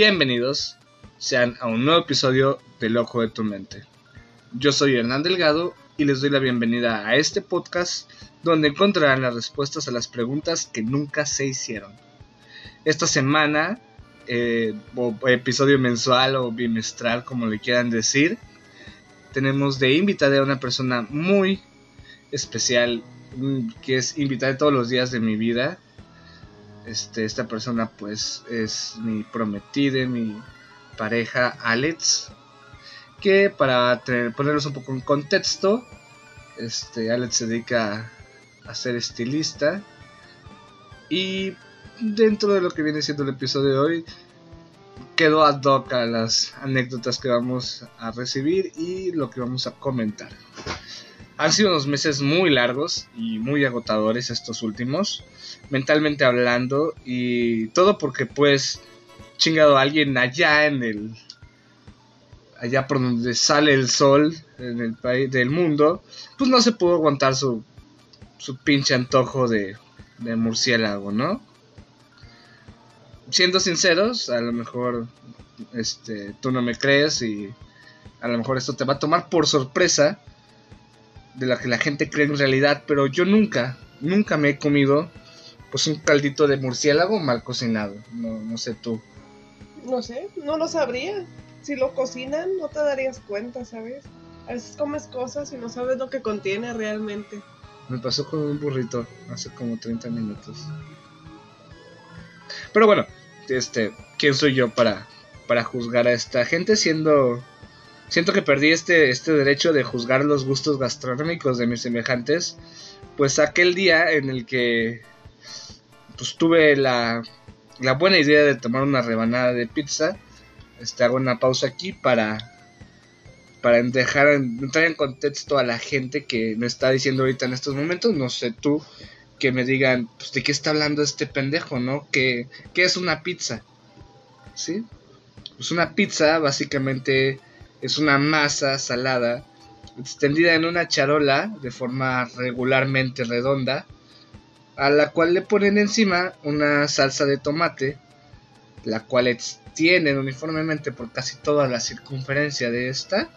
Bienvenidos sean a un nuevo episodio del Ojo de tu Mente. Yo soy Hernán Delgado y les doy la bienvenida a este podcast donde encontrarán las respuestas a las preguntas que nunca se hicieron. Esta semana, eh, o episodio mensual o bimestral, como le quieran decir, tenemos de invitada a una persona muy especial mm, que es invitada todos los días de mi vida. Este, esta persona pues es mi prometida, mi pareja Alex. Que para ponerlos un poco en contexto, este, Alex se dedica a ser estilista. Y dentro de lo que viene siendo el episodio de hoy, quedó ad hoc a las anécdotas que vamos a recibir y lo que vamos a comentar. Han sido unos meses muy largos y muy agotadores estos últimos, mentalmente hablando, y todo porque pues chingado a alguien allá en el allá por donde sale el sol en el país del mundo, pues no se pudo aguantar su su pinche antojo de, de murciélago, ¿no? Siendo sinceros, a lo mejor este tú no me crees y a lo mejor esto te va a tomar por sorpresa, de la que la gente cree en realidad, pero yo nunca, nunca me he comido pues un caldito de murciélago mal cocinado. No, no sé tú. No sé, no lo sabría. Si lo cocinan, no te darías cuenta, ¿sabes? A veces comes cosas y no sabes lo que contiene realmente. Me pasó con un burrito hace como 30 minutos. Pero bueno, este, ¿quién soy yo para, para juzgar a esta gente siendo siento que perdí este, este derecho de juzgar los gustos gastronómicos de mis semejantes, pues aquel día en el que pues tuve la, la buena idea de tomar una rebanada de pizza, este, hago una pausa aquí para, para dejar, entrar en contexto a la gente que me está diciendo ahorita en estos momentos, no sé tú, que me digan, pues de qué está hablando este pendejo, ¿no? ¿Qué, qué es una pizza? ¿Sí? Pues una pizza básicamente es una masa salada extendida en una charola de forma regularmente redonda, a la cual le ponen encima una salsa de tomate, la cual extienden uniformemente por casi toda la circunferencia de esta.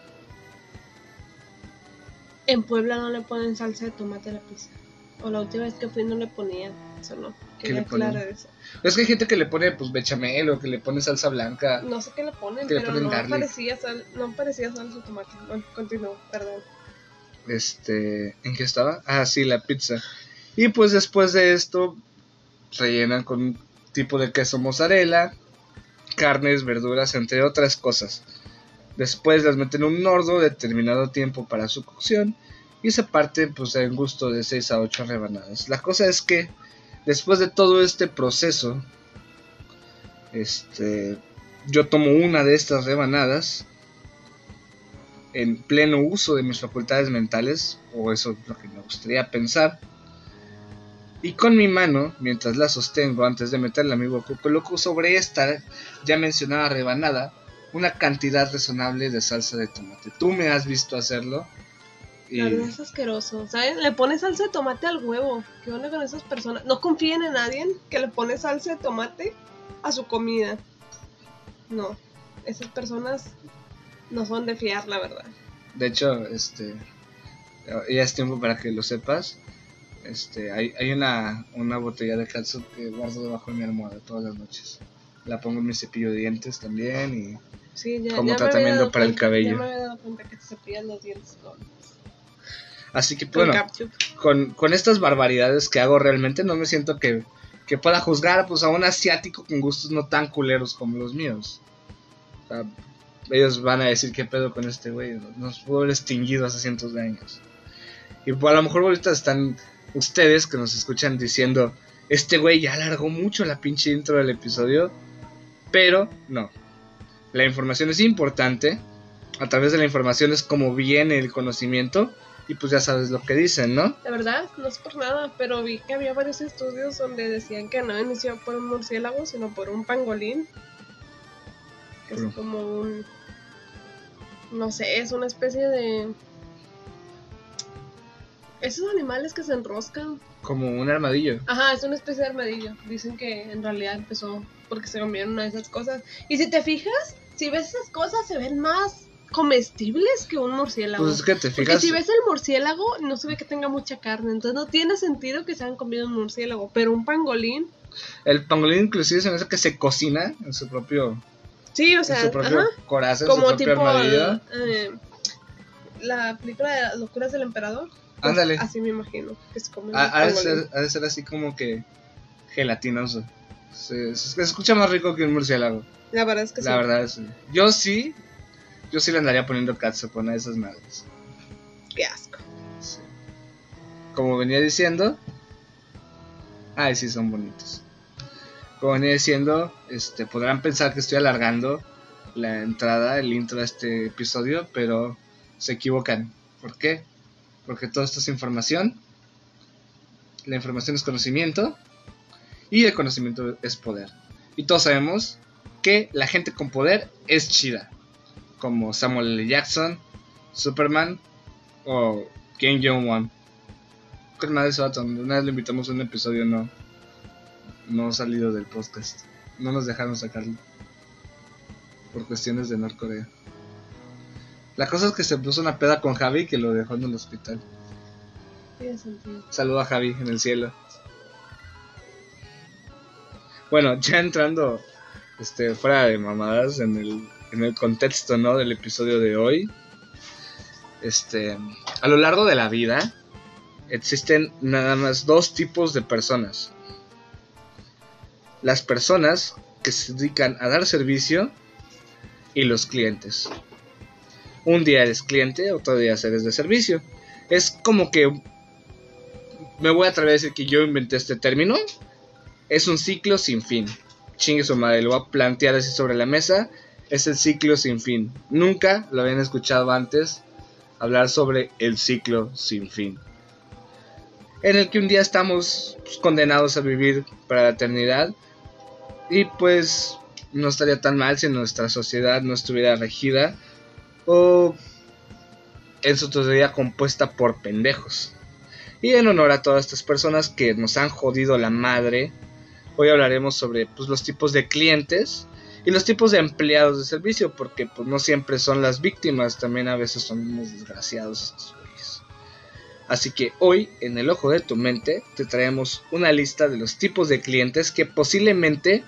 En Puebla no le ponen salsa de tomate a la pizza. O la última vez que fui no le ponían, eso no. ¿Qué le ponen? Eso. Es que hay gente que le pone pues bechamel o que le pone salsa blanca. No sé qué le ponen, pero no, parecía sal, no parecía salsa de tomate. Bueno, continúo, perdón. Este, ¿en qué estaba? Ah, sí, la pizza. Y pues después de esto rellenan con un tipo de queso mozzarella, carnes, verduras, entre otras cosas. Después las meten en un horno determinado tiempo para su cocción y se parte pues en gusto de 6 a 8 rebanadas. La cosa es que después de todo este proceso, este, yo tomo una de estas rebanadas en pleno uso de mis facultades mentales, o eso es lo que me gustaría pensar. Y con mi mano, mientras la sostengo antes de meterla a mi boca, coloco sobre esta ya mencionada rebanada una cantidad razonable de salsa de tomate. ¿Tú me has visto hacerlo? La verdad es asqueroso, ¿sabes? Le pone salsa de tomate al huevo. ¿Qué onda con esas personas? No confíen en nadie que le pone salsa de tomate a su comida. No, esas personas no son de fiar, la verdad. De hecho, este, ya es tiempo para que lo sepas. Este, hay, hay una, una botella de calzo que guardo debajo de mi almohada todas las noches. La pongo en mi cepillo de dientes también y sí, ya, como tratamiento para el cabello. Ya me había dado cuenta que te cepillas los dientes Así que bueno, con, estas barbaridades que hago realmente no me siento que, pueda juzgar pues, a un asiático con gustos no tan culeros como los míos. ellos van a decir qué pedo con este güey, nos pudo haber extinguido hace cientos de años. Y pues, a lo mejor ahorita están ustedes que nos escuchan diciendo, este güey ya alargó mucho la pinche intro del episodio, pero no. La información es importante, a través de la información es como viene el conocimiento y pues ya sabes lo que dicen, ¿no? La verdad, no es por nada, pero vi que había varios estudios donde decían que no inició por un murciélago, sino por un pangolín. Que es como un... No sé, es una especie de... Esos animales que se enroscan. Como un armadillo. Ajá, es una especie de armadillo. Dicen que en realidad empezó porque se comieron una de esas cosas. Y si te fijas, si ves esas cosas, se ven más comestibles que un murciélago. Pues es que te Porque fijas. si ves el murciélago, no se ve que tenga mucha carne. Entonces no tiene sentido que se hayan comido un murciélago. Pero un pangolín, El pangolín inclusive se me hace que se cocina en su propio, sí, o en sea, su propio ajá. en su Como propio tipo armadillo. eh, la película de las locuras del emperador. Pues, Ándale. Así me imagino que come un Ha, ha de ser, ha de ser así como que gelatinoso. Se, escucha más rico que un murciélago. La verdad es que La sí. verdad es. Yo sí. Yo sí le andaría poniendo catsup a esas madres. Qué asco. Sí. Como venía diciendo. Ay, sí, son bonitos. Como venía diciendo, este, podrán pensar que estoy alargando la entrada, el intro de este episodio, pero se equivocan. ¿Por qué? Porque todo esto es información. La información es conocimiento. Y el conocimiento es poder. Y todos sabemos que la gente con poder es chida. Como Samuel L. Jackson, Superman o Kim Jong-un. ¿Qué más de ese vato? Una vez lo invitamos a un episodio, no. No ha salido del podcast. No nos dejaron sacarlo. Por cuestiones de Norcorea. La cosa es que se puso una peda con Javi que lo dejó en el hospital. Saludo a Javi en el cielo. Bueno, ya entrando este, fuera de mamadas en el, en el contexto ¿no? del episodio de hoy. Este, a lo largo de la vida existen nada más dos tipos de personas. Las personas que se dedican a dar servicio y los clientes. Un día eres cliente, otro día eres de servicio. Es como que me voy a atrever a decir que yo inventé este término. Es un ciclo sin fin. Chingue su madre, lo voy a plantear así sobre la mesa. Es el ciclo sin fin. Nunca lo habían escuchado antes hablar sobre el ciclo sin fin. En el que un día estamos condenados a vivir para la eternidad. Y pues no estaría tan mal si nuestra sociedad no estuviera regida o en su totalidad compuesta por pendejos. Y en honor a todas estas personas que nos han jodido la madre, hoy hablaremos sobre pues, los tipos de clientes y los tipos de empleados de servicio, porque pues, no siempre son las víctimas, también a veces son unos desgraciados. Así que hoy, en el ojo de tu mente, te traemos una lista de los tipos de clientes que posiblemente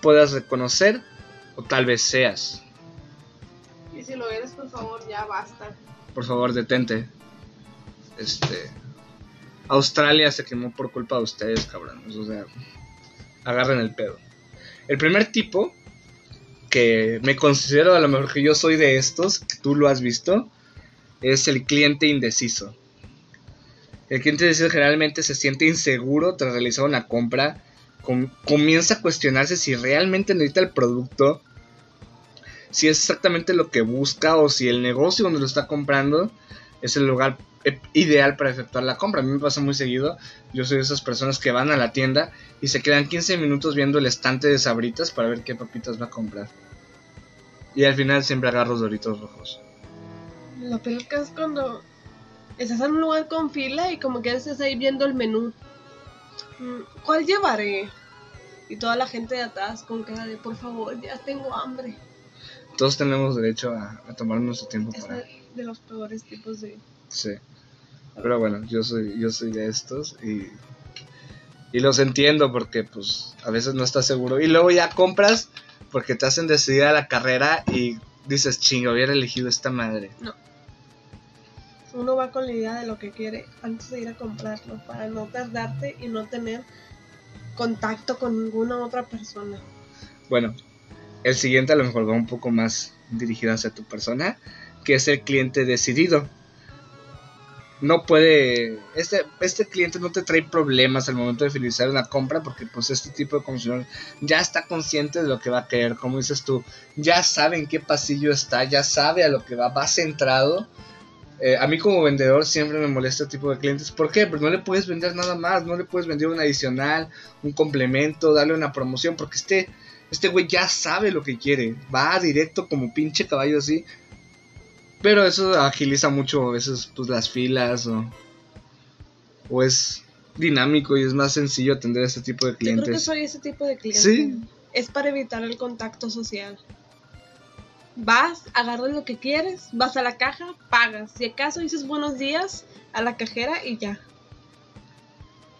puedas reconocer o tal vez seas. Si lo eres, por favor, ya basta. Por favor, detente. Este. Australia se quemó por culpa de ustedes, cabrones. O sea, agarren el pedo. El primer tipo, que me considero a lo mejor que yo soy de estos, que tú lo has visto, es el cliente indeciso. El cliente indeciso generalmente se siente inseguro tras realizar una compra. com- comienza a cuestionarse si realmente necesita el producto, si es exactamente lo que busca o si el negocio donde lo está comprando es el lugar eh, ideal para efectuar la compra. A mí me pasa muy seguido. Yo soy de esas personas que van a la tienda y se quedan 15 minutos viendo el estante de sabritas para ver qué papitas va a comprar. Y al final siempre agarro doritos rojos. Lo peor que es cuando estás en un lugar con fila y como que estás ahí viendo el menú. Mm, ¿Cuál llevaré? Y toda la gente de atrás con cara de, por favor, ya tengo hambre. Todos tenemos derecho a, a tomar nuestro tiempo Es para... de, de los peores tipos de... Sí. Pero bueno, yo soy, yo soy de estos y, y los entiendo porque pues a veces no estás seguro. Y luego ya compras porque te hacen decidir a la carrera y dices, chingo, hubiera elegido esta madre. Uno va con la idea de lo que quiere antes de ir a comprarlo para no tardarte y no tener contacto con ninguna otra persona. Bueno, el siguiente a lo mejor va un poco más dirigido hacia tu persona, que es el cliente decidido. No puede, este, este cliente no te trae problemas al momento de finalizar una compra porque pues este tipo de consumidor ya está consciente de lo que va a querer, como dices tú, ya sabe en qué pasillo está, ya sabe a lo que va, va centrado. Eh, a mí como vendedor siempre me molesta este tipo de clientes. ¿Por qué? Porque no le puedes vender nada más, no le puedes vender un adicional, un complemento, darle una promoción, porque este, este güey ya sabe lo que quiere, va directo como pinche caballo así. Pero eso agiliza mucho a veces pues, las filas o, o es dinámico y es más sencillo atender a este tipo de clientes. Yo creo que soy ese tipo de cliente. Sí. Es para evitar el contacto social. Vas, agarras lo que quieres, vas a la caja, pagas. Si acaso dices buenos días a la cajera y ya.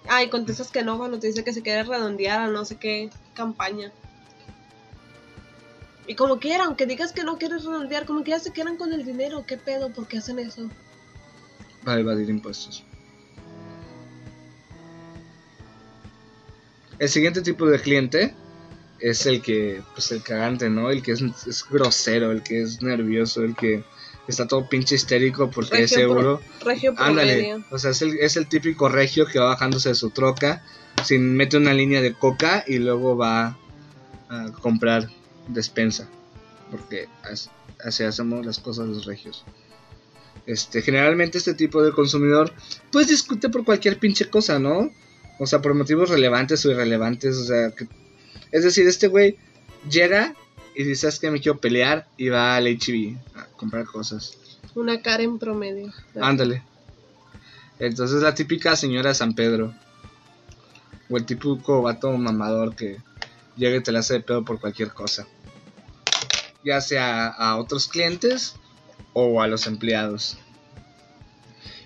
Ay, contestas que no cuando te dice que se quiere redondear a no sé qué campaña. Y como quiera, aunque digas que no quieres redondear, como que ya se quedan con el dinero. ¿Qué pedo? ¿Por qué hacen eso? Para evadir impuestos. El siguiente tipo de cliente es el que, pues el cagante, ¿no? El que es, es grosero, el que es nervioso, el que está todo pinche histérico porque es pro- seguro. regio Ándale, o sea, es el, es el típico regio que va bajándose de su troca, sin mete una línea de coca y luego va a comprar despensa, porque as- así hacemos las cosas los regios. Este, generalmente este tipo de consumidor, pues discute por cualquier pinche cosa, ¿no? O sea, por motivos relevantes o irrelevantes, o sea, que- es decir, este güey llega y dice, ¿sabes qué? Me quiero pelear y va al HB a comprar cosas. Una cara en promedio. Ándale. Entonces la típica señora San Pedro. O el típico vato mamador que llega y te la hace de pedo por cualquier cosa. Ya sea a otros clientes o a los empleados.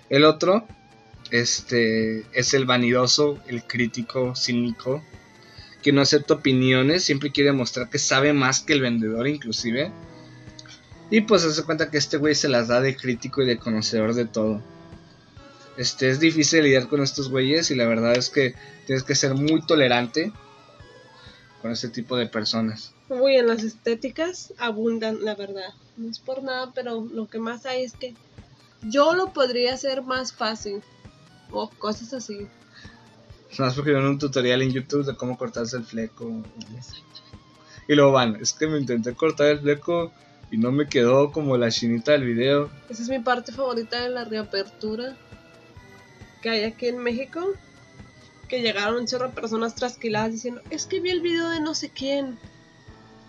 El otro, este, es el vanidoso, el crítico, cínico, que no acepta opiniones, siempre quiere mostrar que sabe más que el vendedor inclusive. Y pues se hace cuenta que este güey se las da de crítico y de conocedor de todo. Este es difícil lidiar con estos güeyes y la verdad es que tienes que ser muy tolerante con este tipo de personas. Uy, en las estéticas abundan, la verdad. No es por nada, pero lo que más hay es que yo lo podría hacer más fácil. O cosas así. Más porque vieron un tutorial en YouTube de cómo cortarse el fleco. Y luego van, es que me intenté cortar el fleco y no me quedó como la chinita del video. Esa es mi parte favorita de la reapertura que hay aquí en México. Que llegaron un chorro de personas trasquiladas diciendo, es que vi el video de no sé quién.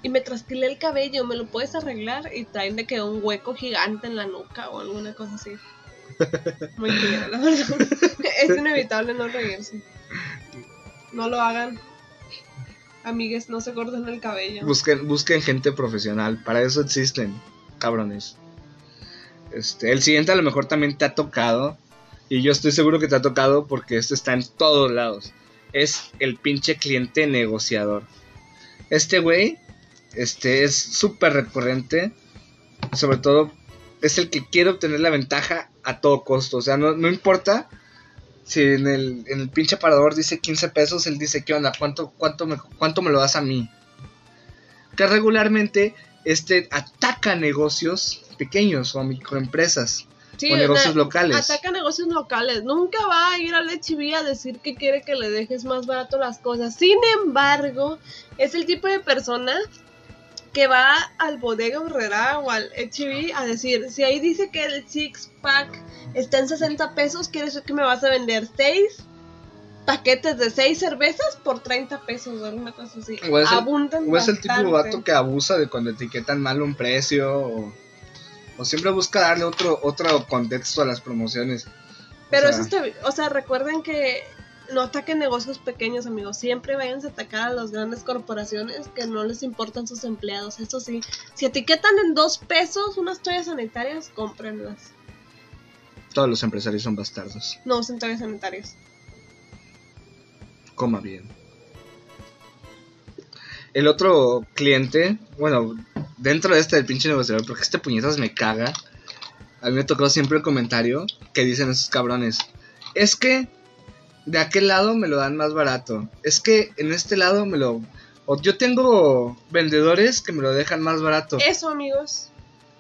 Y me trasquilé el cabello, ¿me lo puedes arreglar? Y traen de que un hueco gigante en la nuca o alguna cosa así. Muy culera, la verdad. es inevitable no reírse. No lo hagan. Amigues, no se corten el cabello. Busquen, busquen gente profesional, para eso existen, cabrones. Este, el siguiente a lo mejor también te ha tocado, y yo estoy seguro que te ha tocado porque este está en todos lados. Es el pinche cliente negociador. Este güey, este es súper recurrente, sobre todo es el que quiere obtener la ventaja a todo costo, o sea, no, no importa si en el, en el pinche parador dice 15 pesos, él dice, ¿qué onda? ¿Cuánto, cuánto, me, ¿Cuánto me lo das a mí? Que regularmente este ataca negocios pequeños o microempresas Sí, o negocios na- locales. Ataca negocios locales. Nunca va a ir al HB a decir que quiere que le dejes más barato las cosas. Sin embargo, es el tipo de persona que va al bodega horrera o al HB a decir, si ahí dice que el six pack está en 60 pesos, quiere decir que me vas a vender 6 paquetes de 6 cervezas por 30 pesos o alguna cosa así. O es el- Abundan O es el tipo de vato que abusa de cuando etiquetan mal un precio o, o siempre busca darle otro, otro contexto a las promociones. Pero O eso está, o sea, recuerden que no ataquen negocios pequeños, amigos. Siempre vayan a atacar a las grandes corporaciones que no les importan sus empleados. Eso sí, si etiquetan en dos pesos unas toallas sanitarias, cómprenlas. Todos los empresarios son bastardos. No usen toallas sanitarias. Coma bien. El otro cliente, bueno, dentro de este del pinche negociador, porque este puñetas me caga. A mí me tocó siempre el comentario que dicen esos cabrones. Es que de aquel lado me lo dan más barato. Es que en este lado me lo... O yo tengo vendedores que me lo dejan más barato. Eso, amigos,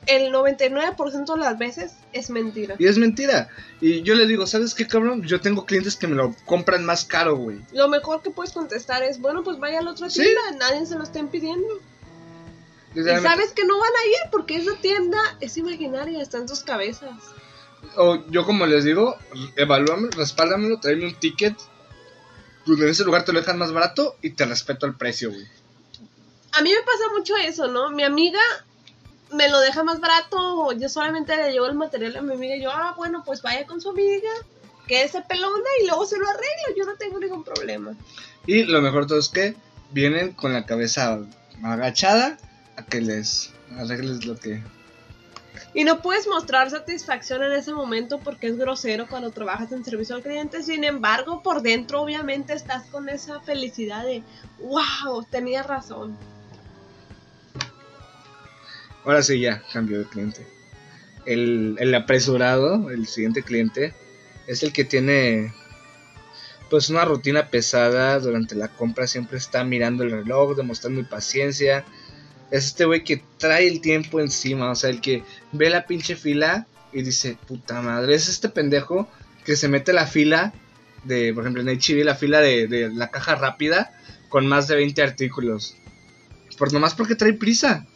el 99% de las veces es mentira. Y es mentira. Y yo le digo, ¿sabes qué, cabrón? Yo tengo clientes que me lo compran más caro, güey. Lo mejor que puedes contestar es, bueno, pues vaya a la otra Sí. tienda, nadie se lo está impidiendo. Y sabes que no van a ir porque esa tienda es imaginaria, está en sus cabezas. O yo como les digo, evalúame, respáldamelo, tráeme un ticket. Donde en ese lugar te lo dejan más barato y te respeto el precio, güey. A mí me pasa mucho eso, ¿no? Mi amiga me lo deja más barato, yo solamente le llevo el material a mi amiga y yo, ah, bueno, pues vaya con su amiga que se pelona y luego se lo arreglo, yo no tengo ningún problema. Y lo mejor todo es que vienen con la cabeza agachada a que les arregles lo que... Y no puedes mostrar satisfacción en ese momento porque es grosero cuando trabajas en servicio al cliente. Sin embargo, por dentro obviamente estás con esa felicidad de, wow, tenía razón. Ahora sí, ya, cambio de cliente. El, el apresurado, el siguiente cliente, es el que tiene pues una rutina pesada durante la compra, siempre está mirando el reloj, demostrando impaciencia. Es este güey que trae el tiempo encima, o sea, el que ve la pinche fila y dice, puta madre, es este pendejo que se mete la fila de, por ejemplo, en HB, la fila de, de, la caja rápida con más de 20 artículos. Por nomás porque trae prisa.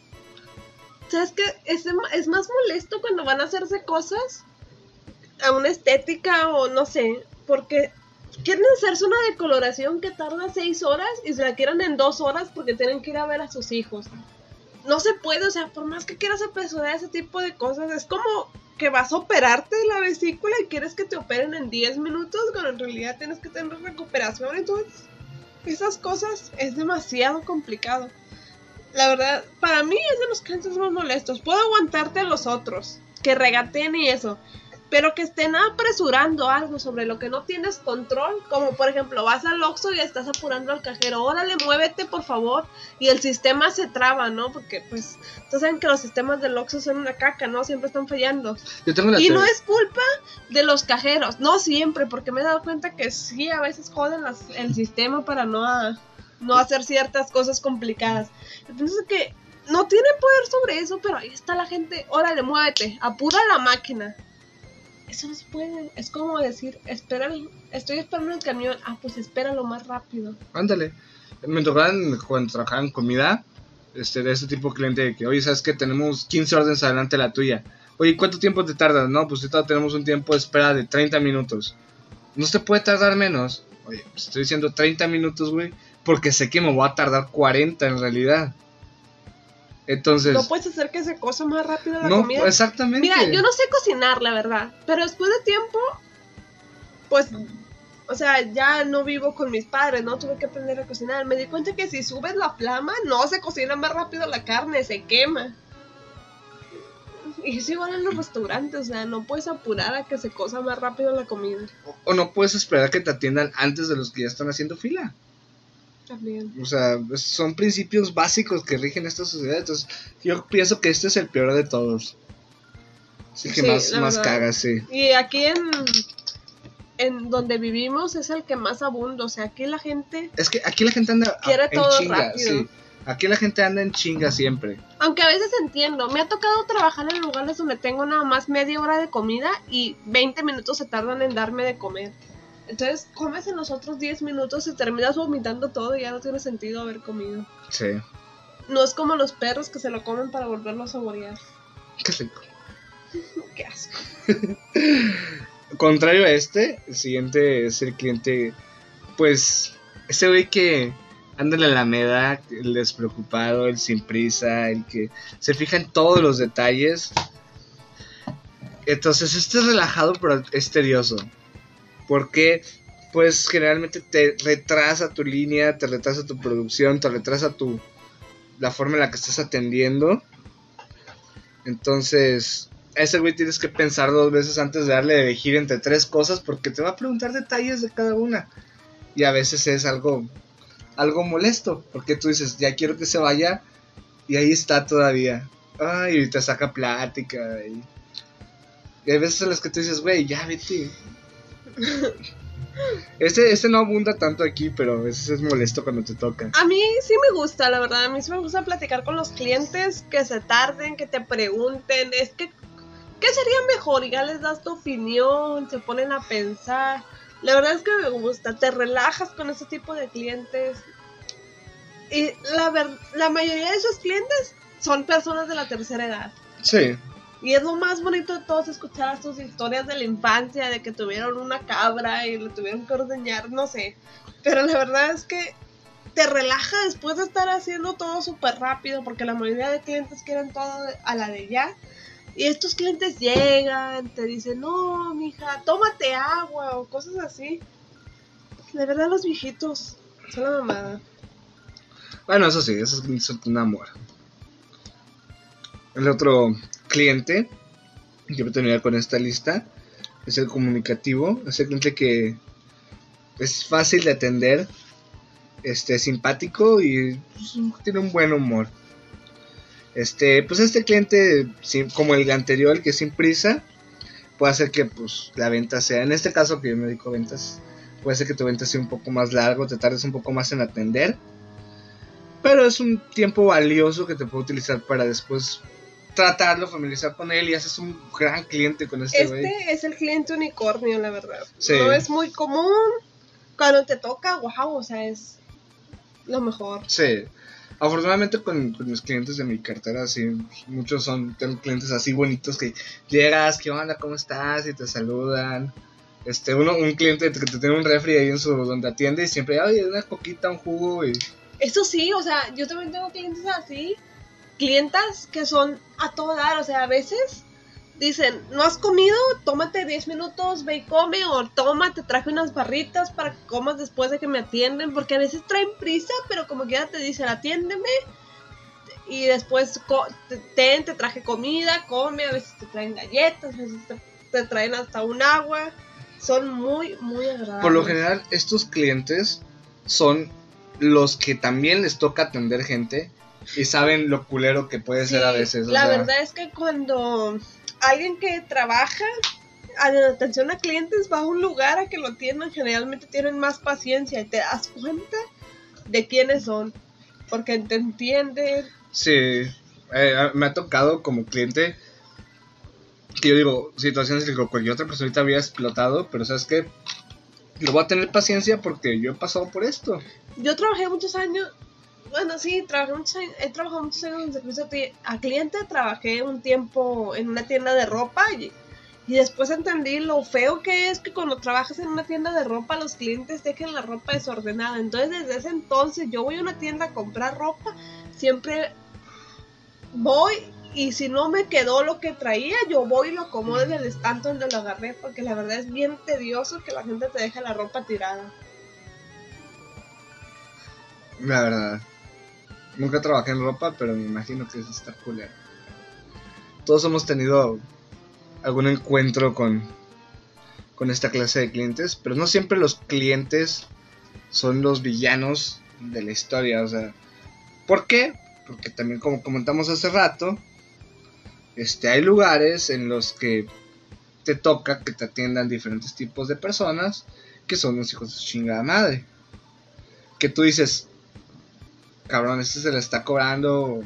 ¿Sabes qué? Es, es más molesto cuando van a hacerse cosas a una estética o no sé, porque quieren hacerse una decoloración que tarda seis horas y se la quieran en dos horas porque tienen que ir a ver a sus hijos. No se puede, o sea, por más que quieras apresurar ese tipo de cosas, es como que vas a operarte la vesícula y quieres que te operen en 10 minutos, cuando en realidad tienes que tener recuperación. Entonces, esas cosas es demasiado complicado. La verdad, para mí es de los clientes más molestos. Puedo aguantarte a los otros, que regateen y eso pero que estén apresurando algo sobre lo que no tienes control, como por ejemplo vas al Oxxo y estás apurando al cajero, órale, muévete por favor, y el sistema se traba, ¿no? Porque pues, ustedes saben que los sistemas del Oxxo son una caca, ¿no? Siempre están fallando. y no es culpa de los cajeros, no siempre, porque me he dado cuenta que sí, a veces joden el sistema para no, no hacer ciertas cosas complicadas. Entonces que no tiene poder sobre eso, pero ahí está la gente, órale, muévete, apura la máquina eso no se puede. Es como decir, espera, estoy esperando el camión. Ah, pues espéralo más rápido. Ándale. Me tocaban cuando trabajaba en comida, este, de este tipo de cliente que, oye, ¿sabes que Tenemos 15 órdenes adelante la tuya. Oye, ¿cuánto tiempo te tardas? No, pues ahorita tenemos un tiempo de espera de 30 minutos. No se puede tardar menos. Oye, pues estoy diciendo 30 minutos, güey, porque sé que me voy a tardar 40 en realidad. Entonces. No puedes hacer que se cosa más rápido la no, comida. Exactamente. Mira, yo no sé cocinar, la verdad. Pero después de tiempo, pues. O sea, ya no vivo con mis padres, ¿no? Tuve que aprender a cocinar. Me di cuenta que si subes la flama, no se cocina más rápido la carne, se quema. Y es igual en los restaurantes, o sea, no puedes apurar a que se cosa más rápido la comida. O, o no puedes esperar a que te atiendan antes de los que ya están haciendo fila. También. O sea, son principios básicos que rigen esta sociedad. Entonces, yo pienso que este es el peor de todos. Es el que más, más caga, sí. Y aquí en, en donde vivimos es el que más abunda. O sea, aquí la gente. Es que aquí la gente anda quiere en todo chinga, rápido. sí. Aquí la gente anda en chinga siempre. Aunque a veces entiendo, me ha tocado trabajar en lugares donde tengo nada más media hora de comida y 20 minutos se tardan en darme de comer. Entonces comes en los otros 10 minutos y terminas vomitando todo y ya no tiene sentido haber comido. Sí. No es como los perros que se lo comen para volverlo a saborear. Qué rico. Qué asco. Contrario a este, el siguiente es el cliente, pues, ese güey que anda en la alameda, el despreocupado, el sin prisa, el que se fija en todos los detalles. Entonces, este es relajado, pero es tedioso. Porque, pues, generalmente te retrasa tu línea, te retrasa tu producción, te retrasa tu la forma en la que estás atendiendo. Entonces, a ese güey tienes que pensar dos veces antes de darle de elegir entre tres cosas porque te va a preguntar detalles de cada una. Y a veces es algo algo molesto, porque tú dices, ya quiero que se vaya y ahí está todavía. Ay, y te saca plática y, y hay veces en las que tú dices, güey, ya vete. Este, este no abunda tanto aquí, pero a veces es molesto cuando te toca. A mí sí me gusta, la verdad. A mí sí me gusta platicar con los clientes, que se tarden, que te pregunten. Es que, ¿qué sería mejor? Y ya les das tu opinión, se ponen a pensar. La verdad es que me gusta, te relajas con ese tipo de clientes. Y la, ver, la mayoría de esos clientes son personas de la tercera edad. Sí. Y es lo más bonito de todos escuchar sus historias de la infancia, de que tuvieron una cabra y le tuvieron que ordeñar, no sé. Pero la verdad es que te relaja después de estar haciendo todo súper rápido, porque la mayoría de clientes quieren todo a la de ya. Y estos clientes llegan, te dicen, no, mija, tómate agua o cosas así. De verdad, los viejitos son la mamada. Bueno, eso sí, eso es un amor. El otro cliente que voy a terminar con esta lista es el comunicativo. Es el cliente que es fácil de atender, este, simpático y pues, tiene un buen humor. Este, pues este cliente, como el anterior, que sin prisa, puede hacer que pues la venta sea, en este caso que yo me dedico a ventas, puede ser que tu venta sea un poco más largo, te tardes un poco más en atender, pero es un tiempo valioso que te puedo utilizar para después tratarlo, familiarizar con él y haces un gran cliente con este Este es el cliente unicornio, la verdad. No es muy común. Cuando te toca, wow, o sea, es lo mejor. Sí. Afortunadamente con, mis clientes de mi cartera, así, muchos son, tengo clientes así bonitos que llegas, ¿qué onda? ¿Cómo estás? Y te saludan. Este, uno, un cliente que te tiene un refri ahí en su, donde atiende y siempre, oye, una coquita, un jugo y... Eso sí, o sea, yo también tengo clientes así, clientas que son a todo dar, o sea, a veces dicen, no has comido, tómate 10 minutos, ve y come, o toma, te traje unas barritas para que comas después de que me atienden, porque a veces traen prisa, pero como quiera te dicen, atiéndeme, y después te, te traje comida, come, a veces te traen galletas, a veces te, traen hasta un agua, son muy, muy agradables. Por lo general, estos clientes son los que también les toca atender gente y saben lo culero que puede ser a veces. la verdad es que cuando alguien que trabaja en atención a clientes va a un lugar a que lo atiendan, generalmente tienen más paciencia y te das cuenta de quiénes son, porque te entienden. Sí, eh, me ha tocado como cliente que yo digo, situaciones que cualquier otra persona había explotado, pero sabes que lo voy a tener paciencia porque yo he pasado por esto. Yo trabajé muchos años bueno, sí, trabajé muchos he trabajado muchos años en servicio a cliente, trabajé un tiempo en una tienda de ropa y, después entendí lo feo que es que cuando trabajas en una tienda de ropa los clientes dejen la ropa desordenada. Entonces desde ese entonces yo voy a una tienda a comprar ropa, siempre voy y si no me quedó lo que traía, yo voy y lo acomodo en el estante donde lo agarré porque la verdad es bien tedioso que la gente te deje la ropa tirada. La verdad. Nunca trabajé en ropa, pero me imagino que es esta culero. Todos hemos tenido algún encuentro con, con esta clase de clientes, pero no siempre los clientes son los villanos de la historia. O sea, ¿por qué? Porque también como comentamos hace rato, este, hay lugares en los que te toca que te atiendan diferentes tipos de personas que son los hijos de su chingada madre. Que tú dices, cabrón, este se le está cobrando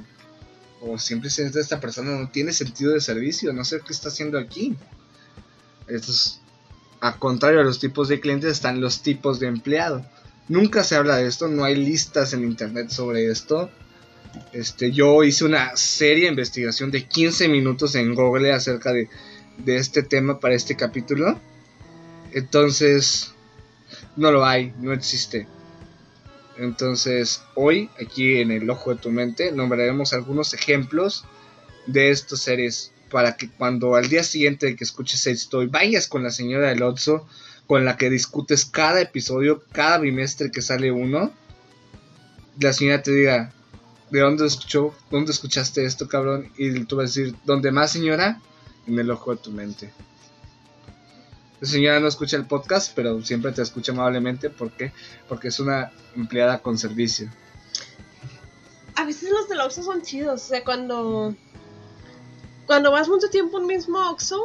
o, siempre siempre esta persona no tiene sentido de servicio, no sé qué está haciendo aquí. A contrario a los tipos de clientes están los tipos de empleado. Nunca se habla de esto, no hay listas en internet sobre esto. Este, yo hice una seria investigación de 15 minutos en Google acerca de, de este tema para este capítulo. Entonces, no lo hay, no existe. Entonces, hoy, aquí en el ojo de tu mente, nombraremos algunos ejemplos de estas series para que cuando al día siguiente que escuches esto y vayas con la señora del Otso, con la que discutes cada episodio, cada bimestre que sale uno, la señora te diga, ¿de dónde escuchó? ¿Dónde escuchaste esto, cabrón? Y tú vas a decir, ¿dónde más, señora? En el ojo de tu mente. La señora no escucha el podcast, pero siempre te escucha amablemente. ¿Por qué? Porque es una empleada con servicio. A veces los del Oxxo son chidos. O sea, cuando. Cuando vas mucho tiempo en mismo Oxxo,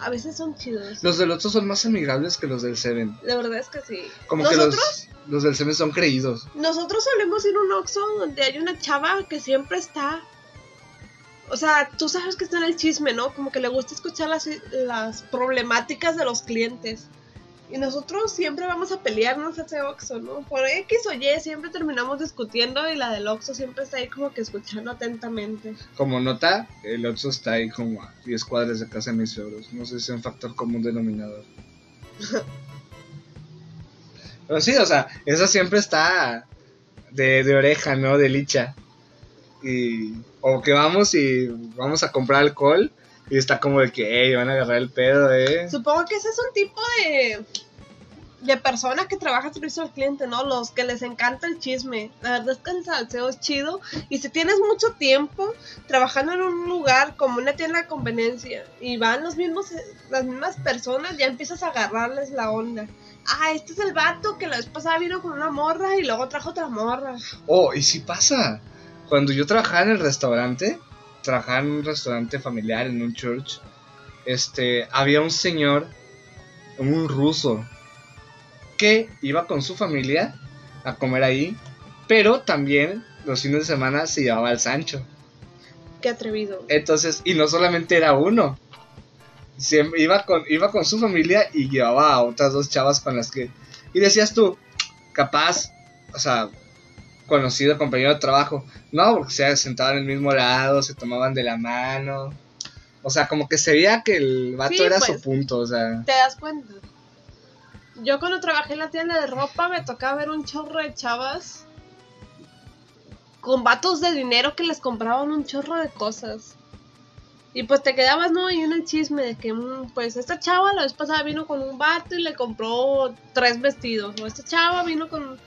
a veces son chidos. Los del Oxxo son más amigables que los del Seven. La verdad es que sí. Como que los, los del Seven son creídos. Nosotros solemos ir a un Oxxo donde hay una chava que siempre está o sea, tú sabes que está en el chisme, ¿no? Como que le gusta escuchar las, las problemáticas de los clientes. Y nosotros siempre vamos a pelearnos a ese Oxxo, ¿no? Por X o Y siempre terminamos discutiendo y la del Oxxo siempre está ahí como que escuchando atentamente. Como nota, el Oxxo está ahí como a 10 cuadras de casa de mis suegros. No sé si es un factor común denominador. Pero sí, o sea, esa siempre está de, de oreja, ¿no? De licha. Y o que vamos y vamos a comprar alcohol y está como de que, hey, van a agarrar el pedo, eh. Supongo que ese es un tipo de de personas que trabajan servicio al cliente, ¿no? Los que les encanta el chisme. La verdad es que el salseo es chido. Y si tienes mucho tiempo trabajando en un lugar como una tienda de conveniencia y van los mismos, las mismas personas, ya empiezas a agarrarles la onda. Ah, este es el vato que la vez pasada vino con una morra y luego trajo otra morra. Oh, y si pasa. Cuando yo trabajaba en el restaurante, trabajaba en un restaurante familiar, en un church, este, había un señor, un ruso, que iba con su familia a comer ahí, pero también los fines de semana se llevaba al Sancho. Qué atrevido. Entonces, y no solamente era uno, siempre iba con, iba con su familia y llevaba a otras dos chavas con las que... Y decías tú, capaz, o sea, conocido compañero de trabajo. No, porque se sentaban en el mismo lado, se tomaban de la mano. O sea, como que se veía que el vato era su pues, punto, o sea. ¿Te das cuenta? Yo cuando trabajé en la tienda de ropa me tocaba ver un chorro de chavas con vatos de dinero que les compraban un chorro de cosas. Y pues te quedabas, ¿no? Y en el chisme de que, mm, pues, esta chava la vez pasada vino con un vato y le compró tres vestidos. O esta chava vino con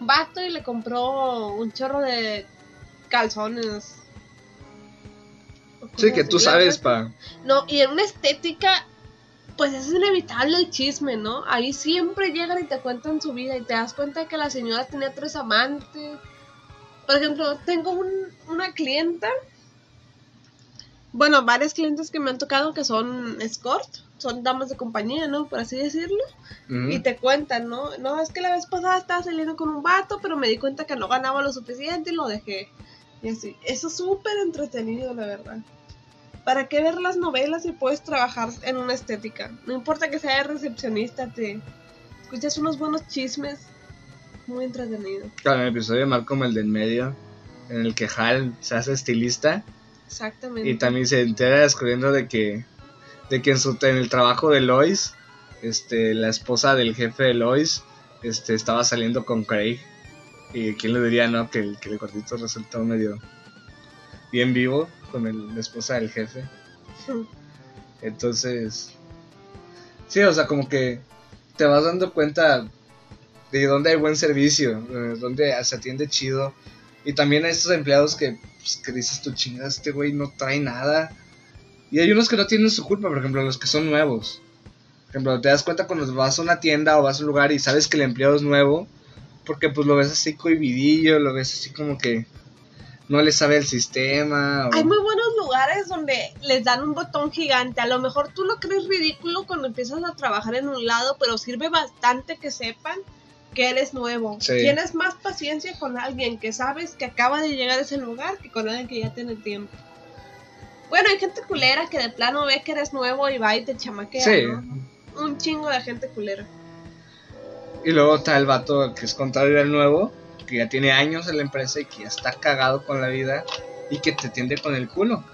vato y le compró un chorro de calzones. Sí, que tú sabes, pa. No, y en una estética pues es inevitable el chisme, ¿no? Ahí siempre llegan y te cuentan su vida y te das cuenta que la señora tenía tres amantes. Por ejemplo, tengo un, una clienta, bueno, varios clientes que me han tocado que son escort, son damas de compañía, ¿no? Por así decirlo. Y te cuentan, ¿no? No, es que la vez pasada estaba saliendo con un vato, pero me di cuenta que no ganaba lo suficiente y lo dejé. Y así, eso es súper entretenido, la verdad. ¿Para qué ver las novelas si puedes trabajar en una estética? No importa que sea recepcionista, te escuchas unos buenos chismes. Muy entretenido. Claro, el episodio de como el de en medio, en el que Hal se hace estilista. Exactamente. Y también se entera descubriendo de que, de que en, su, en el trabajo de Lois, este, la esposa del jefe de Lois, este, estaba saliendo con Craig. Y quién le diría, ¿no? Que el, que el gordito resultó medio bien vivo con la esposa del jefe. Entonces, sí, o sea, como que te vas dando cuenta de dónde hay buen servicio, dónde se atiende chido. Y también hay estos empleados que, pues, que dices tu chingada, este güey no trae nada. Y hay unos que no tienen su culpa, por ejemplo, los que son nuevos. Por ejemplo, te das cuenta cuando vas a una tienda o vas a un lugar y sabes que el empleado es nuevo, porque pues lo ves así cohibidillo, lo ves así como que no le sabe el sistema. Hay muy buenos lugares donde les dan un botón gigante. A lo mejor tú lo crees ridículo cuando empiezas a trabajar en un lado, pero sirve bastante que sepan que eres nuevo. Tienes más paciencia con alguien que sabes que acaba de llegar a ese lugar que con alguien que ya tiene tiempo. Bueno, hay gente culera que de plano ve que eres nuevo y va y te chamaquea. Sí. Un chingo de gente culera. Y luego está el vato que es contrario al nuevo que ya tiene años en la empresa y que ya está cagado con la vida y que te tiende con el culo.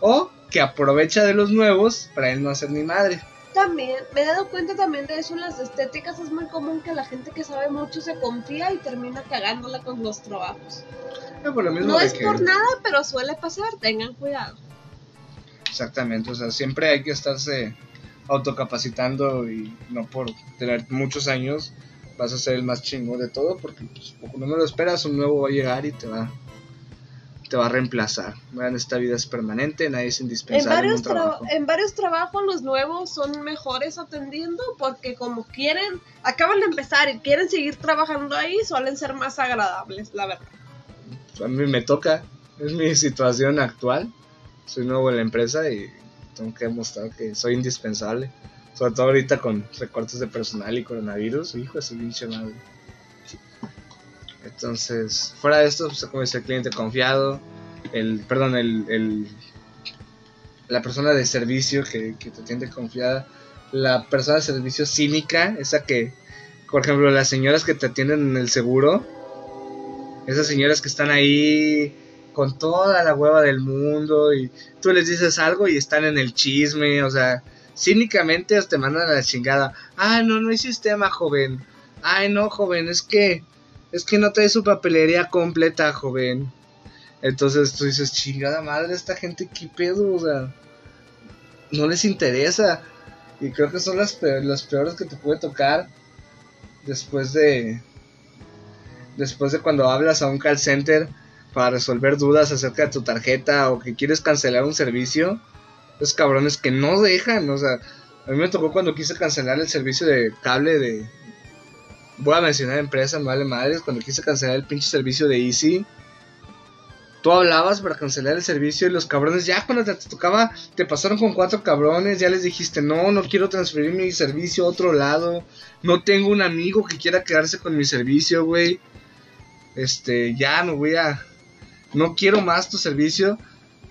O que aprovecha de los nuevos para él no hacer ni madre. También, me he dado cuenta también de eso en las estéticas, es muy común que la gente que sabe mucho se confía y termina cagándola con los trabajos. No, es por nada, pero suele pasar, tengan cuidado. Exactamente, o sea, siempre hay que estarse autocapacitando y no por tener muchos años vas a ser el más chingo de todo porque pues, no me lo esperas, un nuevo va a llegar y te va te va a reemplazar. esta vida es permanente, nadie es indispensable. En varios, en, en varios trabajos los nuevos son mejores atendiendo porque como quieren, acaban de empezar y quieren seguir trabajando ahí, suelen ser más agradables, la verdad. A mí me toca, es mi situación actual. Soy nuevo en la empresa y tengo que demostrar que soy indispensable. Sobre todo ahorita con recortes de personal y coronavirus. Hijo, es pinche madre. Entonces, fuera de esto, pues, como dice el cliente confiado, el, perdón, el, el la persona de servicio que, te atiende confiada, la persona de servicio cínica, esa que, por ejemplo, las señoras que te atienden en el seguro, esas señoras que están ahí con toda la hueva del mundo y tú les dices algo y están en el chisme, o sea, cínicamente te mandan a la chingada. Ah, no, no hay sistema, joven. Ay, no, joven, es que es que no trae su papelería completa, joven. Entonces tú dices, chingada madre, esta gente, ¿qué pedo? O sea, no les interesa. Y creo que son las, peores que te puede tocar después de. Después de cuando hablas a un call center para resolver dudas acerca de tu tarjeta o que quieres cancelar un servicio. Es cabrones que no dejan, o sea, a mí me tocó cuando quise cancelar el servicio de cable de. Voy a mencionar empresas, vale madres, cuando quise cancelar el pinche servicio de Easy tú hablabas para cancelar el servicio y los cabrones ya cuando te tocaba te pasaron con cuatro cabrones, ya les dijiste, no, no quiero transferir mi servicio a otro lado, no tengo un amigo que quiera quedarse con mi servicio, güey. Este, ya no voy a, no quiero más tu servicio.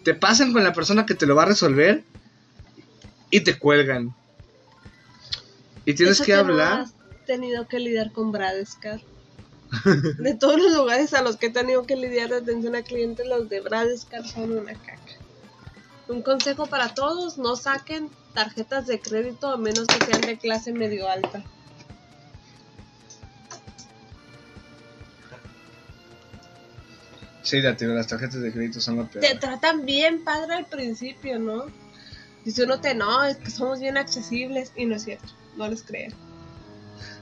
Te pasan con la persona que te lo va a resolver y te cuelgan. Y tienes que, hablar. Tenido que lidiar con Bradescar. de todos los lugares a los que he tenido que lidiar de atención a clientes, los de Bradescar son una caca. Un consejo para todos, no saquen tarjetas de crédito a menos que sean de clase medio alta. Sí, la las tarjetas de crédito son lo peor. Te tratan bien padre al principio, ¿no? Dice uno te no, es que somos bien accesibles y no es cierto, no les crean.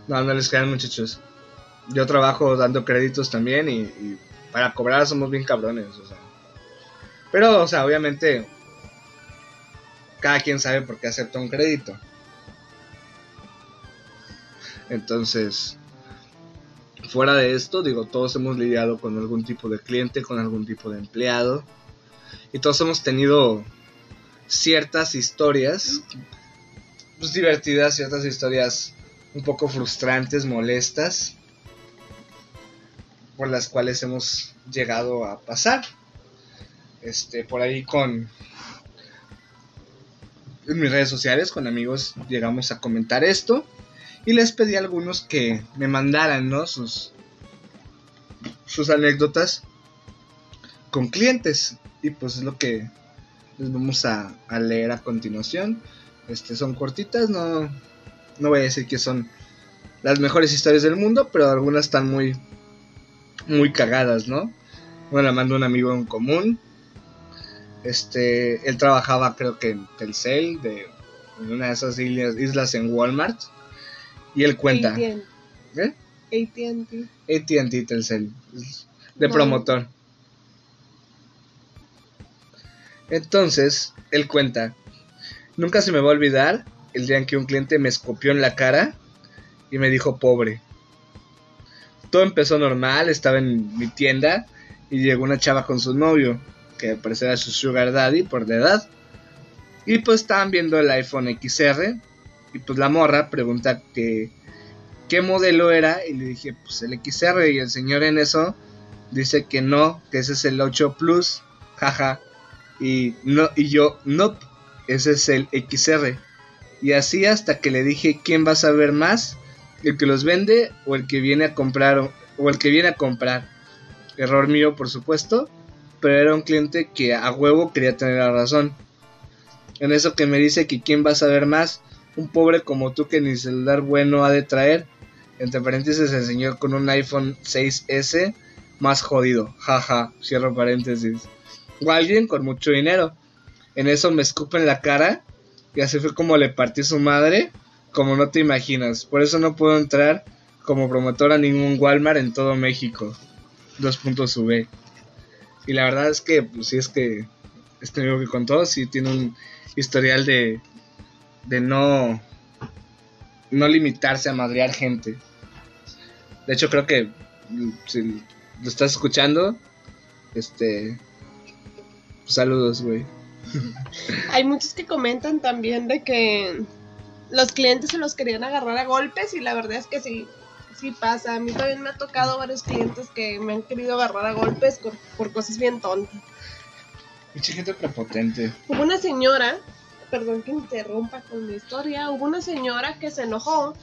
No, no les crean muchachos yo trabajo dando créditos también y, para cobrar somos bien cabrones, o sea. Pero, o sea, obviamente, cada quien sabe por qué acepta un crédito. Entonces, fuera de esto, digo, todos hemos lidiado con algún tipo de cliente, con algún tipo de empleado. Y todos hemos tenido ciertas historias, pues divertidas, ciertas historias un poco frustrantes, molestas por las cuales hemos llegado a pasar. Este, por ahí con en mis redes sociales con amigos llegamos a comentar esto y les pedí a algunos que me mandaran ¿no? sus, sus anécdotas con clientes y pues es lo que les vamos a, a, leer a continuación este son cortitas no no voy a decir que son las mejores historias del mundo pero algunas están muy muy cagadas, ¿no? Bueno, la mandó un amigo en común. Este, él trabajaba creo que en Telcel, de, en una de esas islas, en Walmart. Y él cuenta. ¿Qué? ATT. ATT Telcel. De promotor. Entonces, él cuenta. Nunca se me va a olvidar el día en que un cliente me escopió en la cara y me dijo pobre todo empezó normal, estaba en mi tienda y llegó una chava con su novio, que parecía su sugar daddy por de edad. Y pues estaban viendo el iPhone XR y pues la morra pregunta que qué modelo era y le dije pues el XR y el señor en eso dice que no, que ese es el 8 Plus, jaja. Y no y yo no, ese es el XR. Y así hasta que le dije quién va a saber más el que los vende o el que viene a comprar o, el que viene a comprar. Error mío, por supuesto, pero era un cliente que a huevo quería tener la razón. En eso que me dice que quién va a saber más, un pobre como tú que ni celular bueno ha de traer. Entre paréntesis el señor con un iPhone 6S más jodido. Jaja, cierro paréntesis. O alguien con mucho dinero. En eso me escupen la cara y así fue como le partí su madre como no te imaginas. Por eso no puedo entrar como promotor a ningún Walmart en todo México. Dos puntos V. Y la verdad es que, pues sí es que este amigo que contó, sí tiene un historial de, de no, no limitarse a madrear gente. De hecho, creo que si lo estás escuchando, este, saludos, güey. Hay muchos que comentan también de que los clientes se los querían agarrar a golpes y la verdad es que sí, sí pasa. A mí también me ha tocado varios clientes que me han querido agarrar a golpes por, cosas bien tontas. Mucha gente prepotente. Hubo una señora, perdón que interrumpa con mi historia, hubo una señora que se enojó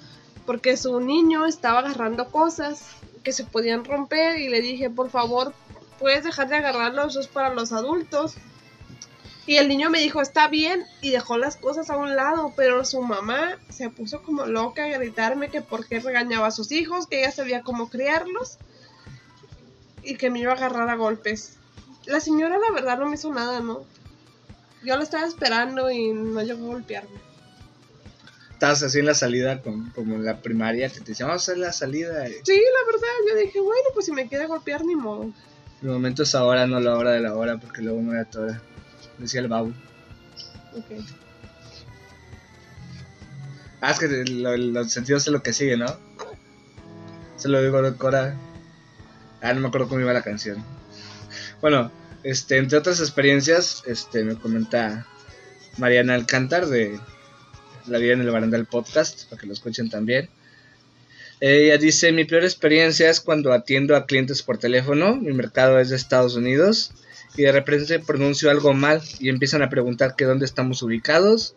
porque su niño estaba agarrando cosas que se podían romper y le dije, por favor, puedes dejar de agarrarlos, eso es para los adultos. Y el niño me dijo, está bien, y dejó las cosas a un lado, pero su mamá se puso como loca a gritarme que por qué regañaba a sus hijos, que ella sabía cómo criarlos y que me iba a agarrar a golpes. la señora la verdad no me hizo nada, ¿no? Yo la estaba esperando y no llegó a golpearme. Estabas así en la salida, como en la primaria, que te decían, vamos a hacer la salida. Sí, la verdad, yo dije, bueno, pues si me quiere golpear, ni modo. El momento es ahora, no la hora de la hora, porque luego me da toda. Decía el babu. Ok. Ah, es que los sentidos es lo que sigue, ¿no? Se lo digo Cora. Ah, no me acuerdo cómo iba la canción. Bueno, este, entre otras experiencias, este, me comenta Mariana Alcántar de La vida en el barandal podcast, para que lo escuchen también. Ella dice, mi peor experiencia es cuando atiendo a clientes por teléfono, mi mercado es de Estados Unidos, y de repente pronuncio algo mal y empiezan a preguntar que dónde estamos ubicados,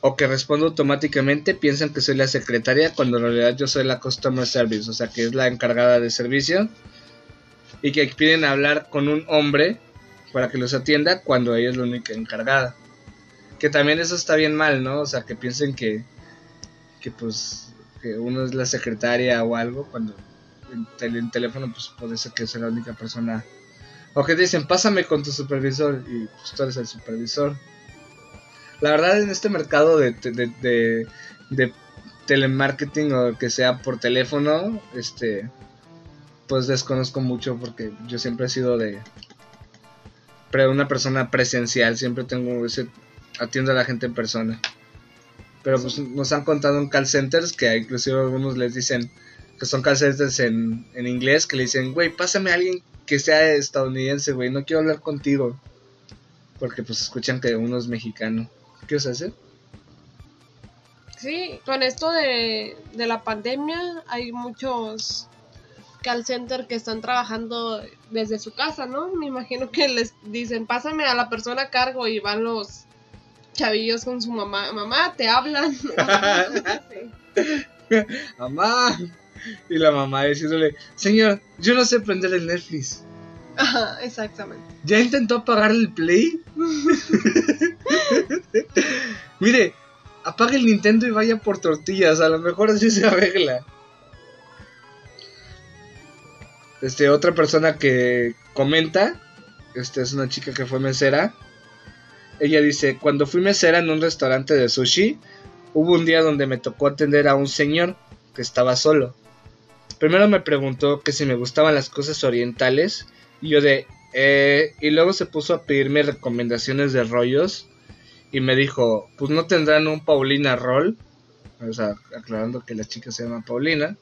o que respondo automáticamente, piensan que soy la secretaria cuando en realidad yo soy la customer service, o sea que es la encargada de servicio y que piden hablar con un hombre para que los atienda cuando ella es la única encargada. Que también eso está bien mal, ¿no? O sea, que piensen que, que pues que uno es la secretaria o algo cuando en, el teléfono pues puede ser que sea la única persona o que dicen pásame con tu supervisor y pues tú eres el supervisor la verdad, en este mercado de, de, telemarketing o que sea por teléfono, este, pues desconozco mucho porque yo siempre he sido de una persona presencial, siempre tengo ese atiendo a la gente en persona. Pero pues nos han contado en call centers que inclusive algunos les dicen que son call centers en, en inglés que le dicen, güey, pásame a alguien que sea estadounidense, güey, no quiero hablar contigo. Porque pues escuchan que uno es mexicano. ¿Qué os hace? Sí, con esto de, la pandemia hay muchos call center que están trabajando desde su casa, ¿no? Me imagino que les dicen, pásame a la persona a cargo y van los chavillos con su mamá, mamá, te hablan. mamá. Y la mamá diciéndole, señor, yo no sé prender el Netflix. Ajá, exactamente. ¿Ya intentó apagar el Play? Mire, apague el Nintendo y vaya por tortillas, a lo mejor así se arregla. Este, otra persona que comenta, este es una chica que fue mesera. Ella dice, cuando fui mesera en un restaurante de sushi, hubo un día donde me tocó atender a un señor que estaba solo. Primero me preguntó que si me gustaban las cosas orientales y yo de... Eh, y luego se puso a pedirme recomendaciones de rollos y me dijo, pues no tendrán un Paulina Roll. O sea, aclarando que la chica se llama Paulina.